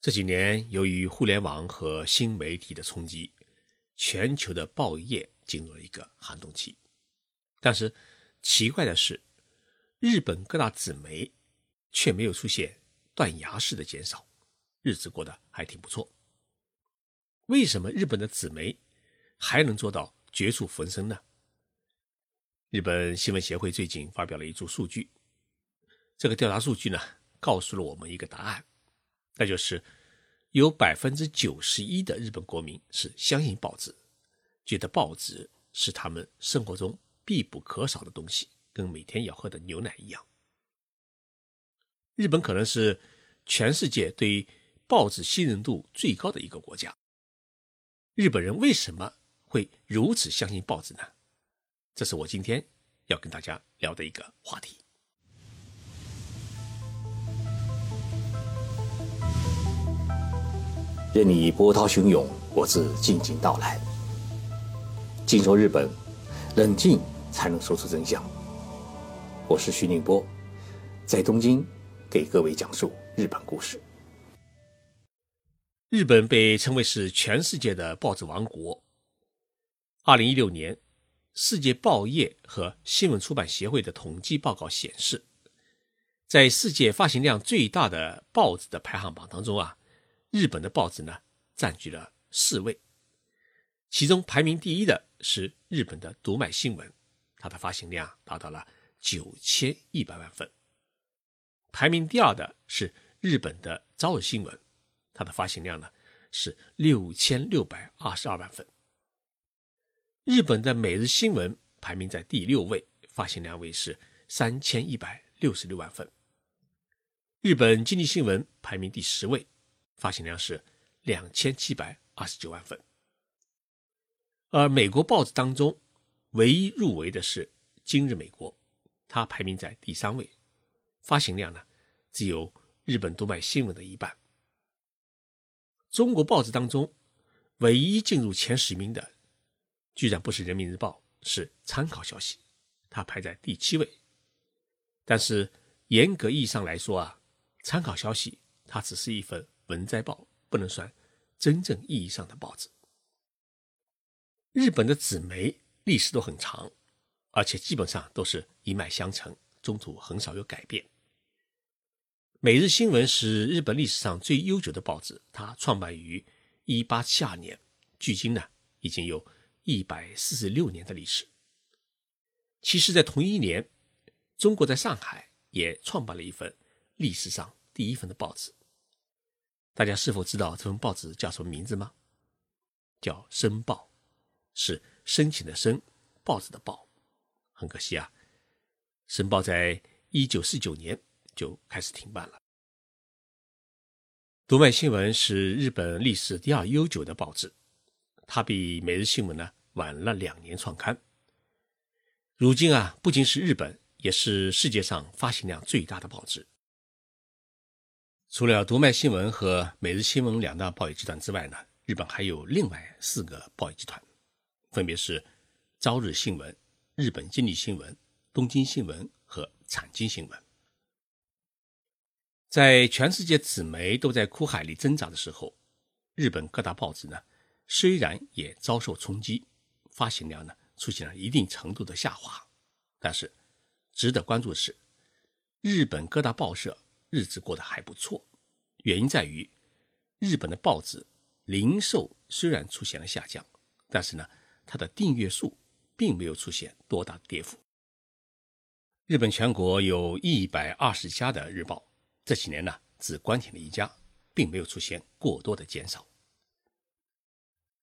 这几年，由于互联网和新媒体的冲击，全球的报业进入了一个寒冬期。但是，奇怪的是，日本各大纸媒却没有出现断崖式的减少，日子过得还挺不错。为什么日本的纸媒还能做到绝处逢生呢？日本新闻协会最近发表了一组数据，这个调查数据呢，告诉了我们一个答案。那就是有百分之九十一的日本国民是相信报纸，觉得报纸是他们生活中必不可少的东西，跟每天要喝的牛奶一样。日本可能是全世界对报纸信任度最高的一个国家。日本人为什么会如此相信报纸呢？这是我今天要跟大家聊的一个话题。任你波涛汹涌，我自静静到来。静说日本，冷静才能说出真相。我是徐宁波，在东京给各位讲述日本故事。日本被称为是全世界的报纸王国。二零一六年，世界报业和新闻出版协会的统计报告显示，在世界发行量最大的报纸的排行榜当中啊。日本的报纸呢，占据了四位，其中排名第一的是日本的读卖新闻，它的发行量达到了九千一百万份；排名第二的是日本的朝日新闻，它的发行量呢是六千六百二十二万份；日本的每日新闻排名在第六位，发行量为是三千一百六十六万份；日本经济新闻排名第十位。发行量是两千七百二十九万份，而美国报纸当中唯一入围的是《今日美国》，它排名在第三位，发行量呢只有日本读卖新闻的一半。中国报纸当中唯一进入前十名的，居然不是《人民日报》，是《参考消息》，它排在第七位。但是严格意义上来说啊，《参考消息》它只是一份。文摘报不能算真正意义上的报纸。日本的纸媒历史都很长，而且基本上都是一脉相承，中途很少有改变。每日新闻是日本历史上最悠久的报纸，它创办于一八七二年，距今呢已经有一百四十六年的历史。其实，在同一年，中国在上海也创办了一份历史上第一份的报纸。大家是否知道这份报纸叫什么名字吗？叫《申报》，是申请的申，报纸的报。很可惜啊，《申报》在一九四九年就开始停办了。读卖新闻是日本历史第二悠久的报纸，它比每日新闻呢晚了两年创刊。如今啊，不仅是日本，也是世界上发行量最大的报纸。除了读卖新闻和每日新闻两大报业集团之外呢，日本还有另外四个报业集团，分别是朝日新闻、日本经济新闻、东京新闻和产经新闻。在全世界纸媒都在苦海里挣扎的时候，日本各大报纸呢，虽然也遭受冲击，发行量呢出现了一定程度的下滑，但是值得关注的是，日本各大报社。日子过得还不错，原因在于日本的报纸零售虽然出现了下降，但是呢，它的订阅数并没有出现多大的跌幅。日本全国有一百二十家的日报，这几年呢只关停了一家，并没有出现过多的减少。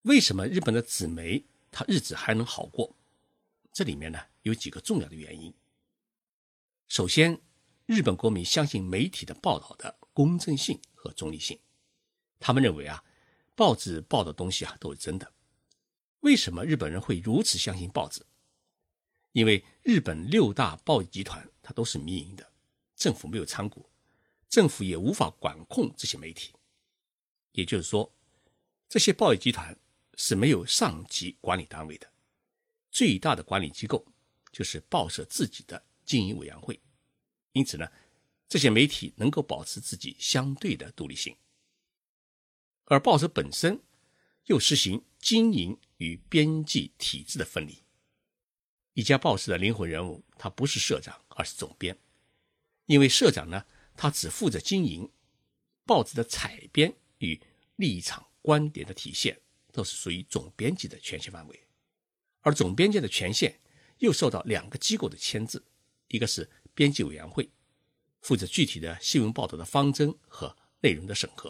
为什么日本的纸媒它日子还能好过？这里面呢有几个重要的原因。首先，日本国民相信媒体的报道的公正性和中立性，他们认为啊，报纸报的东西啊都是真的。为什么日本人会如此相信报纸？因为日本六大报业集团它都是民营的，政府没有参股，政府也无法管控这些媒体。也就是说，这些报业集团是没有上级管理单位的，最大的管理机构就是报社自己的经营委员会。因此呢，这些媒体能够保持自己相对的独立性。而报社本身又实行经营与编辑体制的分离。一家报社的灵魂人物，他不是社长，而是总编，因为社长呢，他只负责经营，报纸的采编与立场观点的体现，都是属于总编辑的权限范围，而总编辑的权限又受到两个机构的牵制，一个是编辑委员会，负责具体的新闻报道的方针和内容的审核；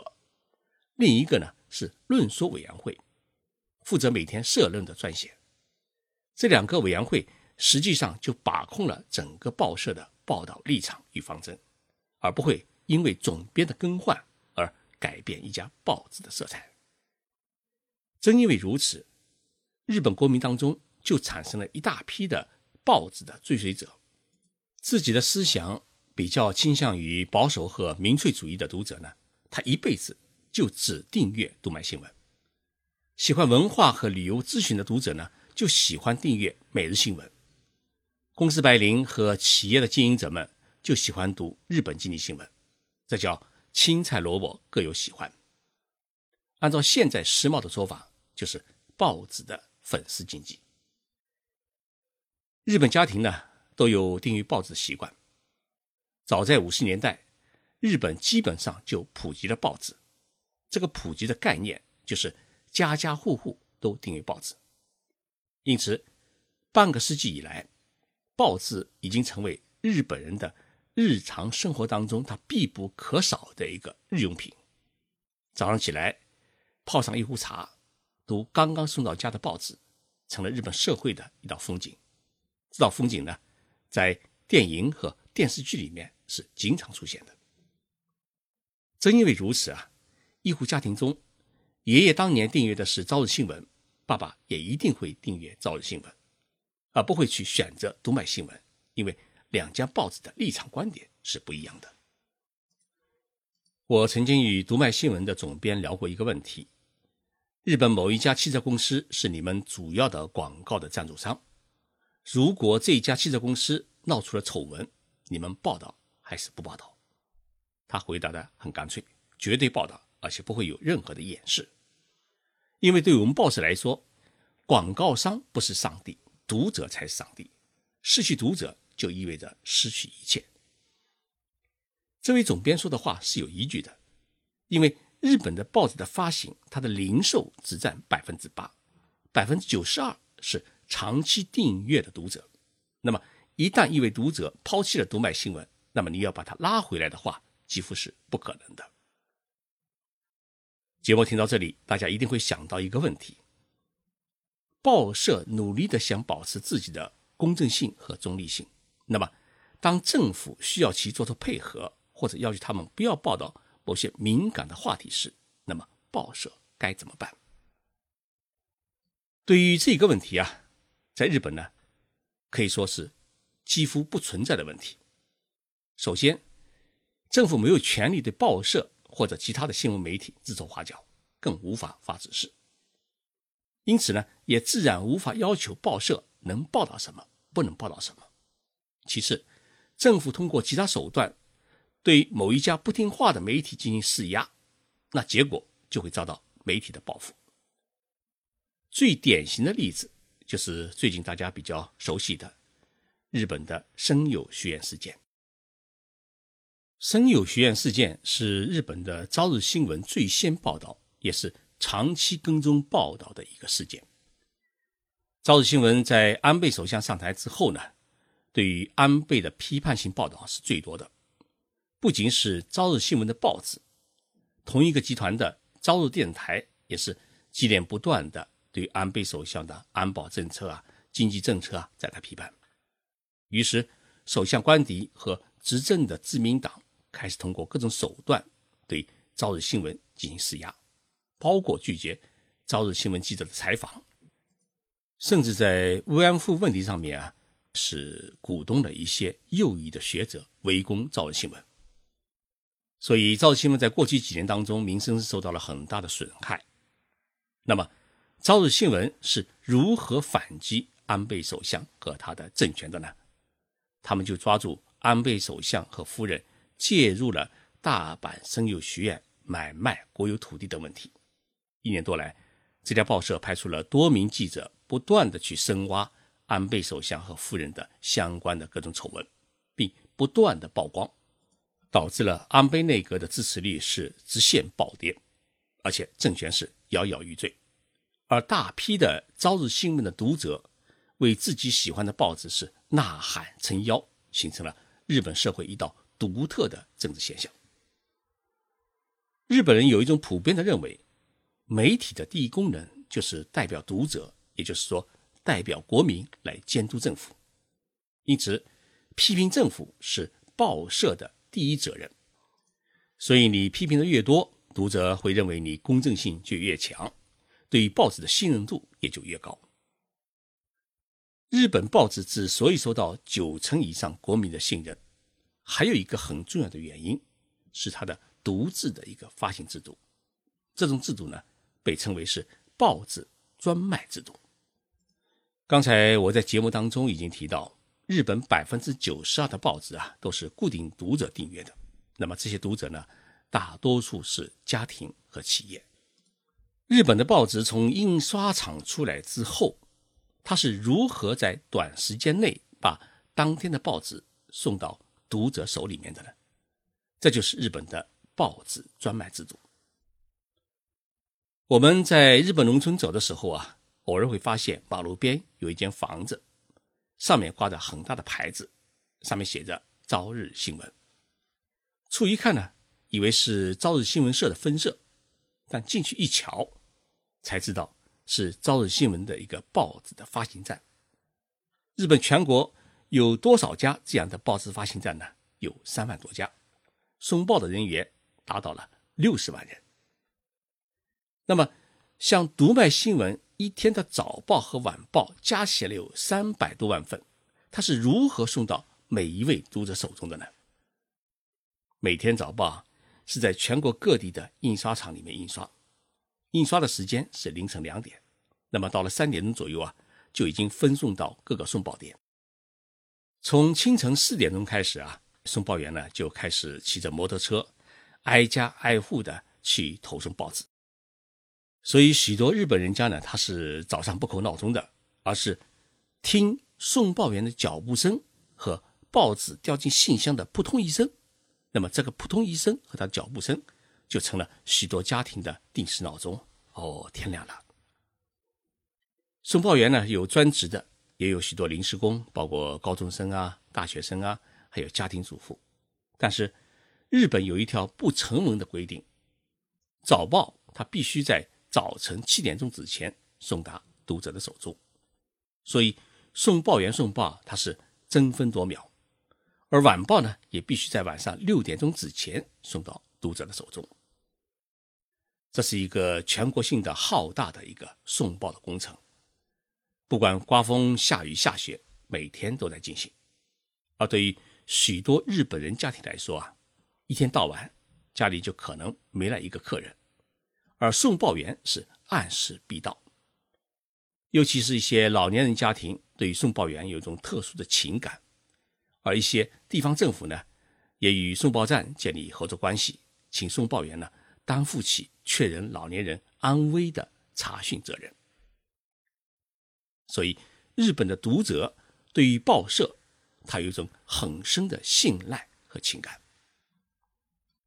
另一个呢是论说委员会，负责每天社论的撰写。这两个委员会实际上就把控了整个报社的报道立场与方针，而不会因为总编的更换而改变一家报纸的色彩。正因为如此，日本国民当中就产生了一大批的报纸的追随者，自己的思想比较倾向于保守和民粹主义的读者呢，他一辈子就只订阅读卖新闻；喜欢文化和旅游咨询的读者呢。就喜欢订阅《每日新闻》，公司白领和企业的经营者们就喜欢读日本经济新闻，这叫青菜萝卜各有喜欢。按照现在时髦的说法，就是报纸的粉丝经济。日本家庭呢都有订阅报纸的习惯，早在五十年代，日本基本上就普及了报纸。这个普及的概念就是家家户户都订阅报纸。因此，半个世纪以来，报纸已经成为日本人的日常生活当中他必不可少的一个日用品。早上起来，泡上一壶茶，读刚刚送到家的报纸，成了日本社会的一道风景。这道风景呢，在电影和电视剧里面是经常出现的。正因为如此啊，一户家庭中，爷爷当年订阅的是《朝日新闻》。爸爸也一定会订阅《朝日新闻》，而不会去选择《读卖新闻》，因为两家报纸的立场观点是不一样的。我曾经与《读卖新闻》的总编聊过一个问题：日本某一家汽车公司是你们主要的广告的赞助商，如果这家汽车公司闹出了丑闻，你们报道还是不报道？他回答的很干脆：绝对报道，而且不会有任何的掩饰。因为对我们报社来说，广告商不是上帝，读者才是上帝。失去读者就意味着失去一切。这位总编说的话是有依据的，因为日本的报纸的发行，它的零售只占百分之八，百分之九十二是长期订阅的读者。那么，一旦一位读者抛弃了读卖新闻，那么你要把他拉回来的话，几乎是不可能的。节目听到这里，大家一定会想到一个问题：报社努力的想保持自己的公正性和中立性，那么当政府需要其做出配合，或者要求他们不要报道某些敏感的话题时，那么报社该怎么办？对于这个问题啊，在日本呢，可以说是几乎不存在的问题。首先，政府没有权利对报社。或者其他的新闻媒体指手画脚，更无法发指示。因此呢，也自然无法要求报社能报道什么，不能报道什么。其次，政府通过其他手段对某一家不听话的媒体进行施压，那结果就会遭到媒体的报复。最典型的例子就是最近大家比较熟悉的日本的生友学院事件。生友学院事件是日本的朝日新闻最先报道，也是长期跟踪报道的一个事件。朝日新闻在安倍首相上台之后呢，对于安倍的批判性报道是最多的。不仅是朝日新闻的报纸，同一个集团的朝日电台也是接连不断的对安倍首相的安保政策啊、经济政策啊展开批判。于是，首相官邸和执政的自民党。开始通过各种手段对朝日新闻进行施压，包括拒绝朝日新闻记者的采访，甚至在慰安妇问题上面啊，是鼓动了一些右翼的学者围攻朝日新闻。所以，朝日新闻在过去几年当中名声是受到了很大的损害。那么，朝日新闻是如何反击安倍首相和他的政权的呢？他们就抓住安倍首相和夫人。介入了大阪声友学院买卖国有土地等问题，一年多来，这家报社派出了多名记者，不断的去深挖安倍首相和夫人的相关的各种丑闻，并不断的曝光，导致了安倍内阁的支持率是直线暴跌，而且政权是摇摇欲坠。而大批的《朝日新闻》的读者为自己喜欢的报纸是呐喊撑腰，形成了日本社会一道独特的政治现象。日本人有一种普遍的认为，媒体的第一功能就是代表读者，也就是说代表国民来监督政府。因此，批评政府是报社的第一责任。所以，你批评的越多，读者会认为你公正性就越强，对于报纸的信任度也就越高。日本报纸之所以受到九成以上国民的信任，还有一个很重要的原因是它的。独自的一个发行制度，这种制度呢，被称为是报纸专卖制度。刚才我在节目当中已经提到，日本百分之九十二的报纸啊都是固定读者订阅的。那么这些读者呢，大多数是家庭和企业。日本的报纸从印刷厂出来之后，它是如何在短时间内把当天的报纸送到读者手里面的呢？这就是日本的。报纸专卖制度。我们在日本农村走的时候啊，偶尔会发现马路边有一间房子，上面挂着很大的牌子，上面写着《朝日新闻》。初一看呢，以为是朝日新闻社的分社，但进去一瞧，才知道是朝日新闻的一个报纸的发行站。日本全国有多少家这样的报纸发行站呢？有三万多家，送报的人员。达到了六十万人。那么，像读卖新闻一天的早报和晚报加起来有三百多万份，它是如何送到每一位读者手中的呢？每天早报是在全国各地的印刷厂里面印刷，印刷的时间是凌晨两点，那么到了三点钟左右啊，就已经分送到各个送报点。从清晨四点钟开始啊，送报员呢就开始骑着摩托车。挨家挨户的去投送报纸，所以许多日本人家呢，他是早上不扣闹钟的，而是听送报员的脚步声和报纸掉进信箱的扑通一声。那么这个扑通一声和他脚步声，就成了许多家庭的定时闹钟。哦，天亮了。送报员呢，有专职的，也有许多临时工，包括高中生啊、大学生啊，还有家庭主妇。但是。日本有一条不成文的规定，早报它必须在早晨七点钟之前送达读者的手中，所以送报员送报它是争分夺秒，而晚报呢也必须在晚上六点钟之前送到读者的手中。这是一个全国性的浩大的一个送报的工程，不管刮风下雨下雪，每天都在进行。而对于许多日本人家庭来说啊。一天到晚，家里就可能没来一个客人，而送报员是按时必到。尤其是一些老年人家庭，对于送报员有一种特殊的情感，而一些地方政府呢，也与送报站建立合作关系，请送报员呢担负起确认老年人安危的查询责任。所以，日本的读者对于报社，他有一种很深的信赖和情感。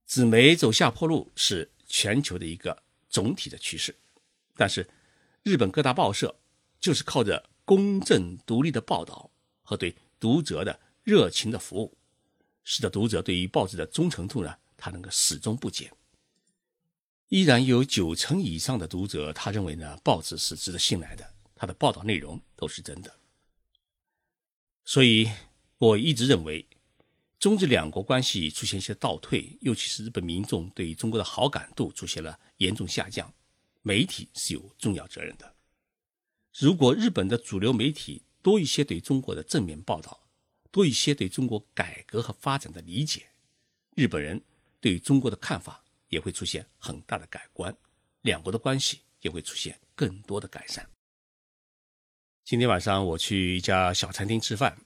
纸媒走下坡路是全球的一个总体的趋势，但是日本各大报社就是靠着公正独立的报道和对读者的热情的服务，使得读者对于报纸的忠诚度呢，它能够始终不减。依然有九成以上的读者，他认为呢，报纸是值得信赖的，他的报道内容都是真的。所以我一直认为。中日两国关系出现一些倒退，尤其是日本民众对中国的好感度出现了严重下降，媒体是有重要责任的。如果日本的主流媒体多一些对中国的正面报道，多一些对中国改革和发展的理解，日本人对中国的看法也会出现很大的改观，两国的关系也会出现更多的改善。今天晚上我去一家小餐厅吃饭，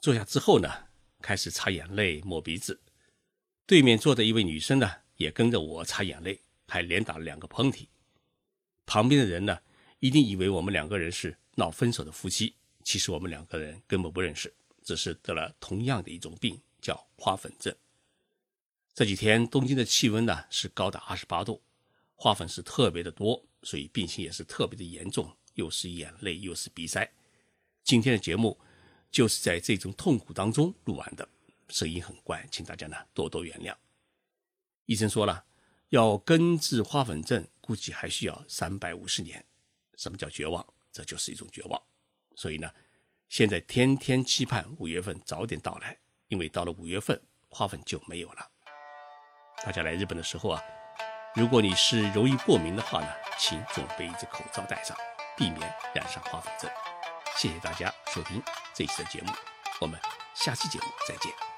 坐下之后呢。开始擦眼泪、抹鼻子，对面坐的一位女生呢，也跟着我擦眼泪，还连打了两个喷嚏。旁边的人呢，一定以为我们两个人是闹分手的夫妻。其实我们两个人根本不认识，只是得了同样的一种病，叫花粉症。这几天东京的气温呢是高达二十八度，花粉是特别的多，所以病情也是特别的严重，又是眼泪又是鼻塞。今天的节目就是在这种痛苦当中录完的，声音很怪，请大家呢多多原谅。医生说了，要根治花粉症，估计还需要三百五十年。什么叫绝望？这就是一种绝望。所以呢，现在天天期盼五月份早点到来，因为到了五月份，花粉就没有了。大家来日本的时候啊，如果你是容易过敏的话呢，请准备一只口罩戴上，避免染上花粉症。谢谢大家收听这一期的节目，我们下期节目再见。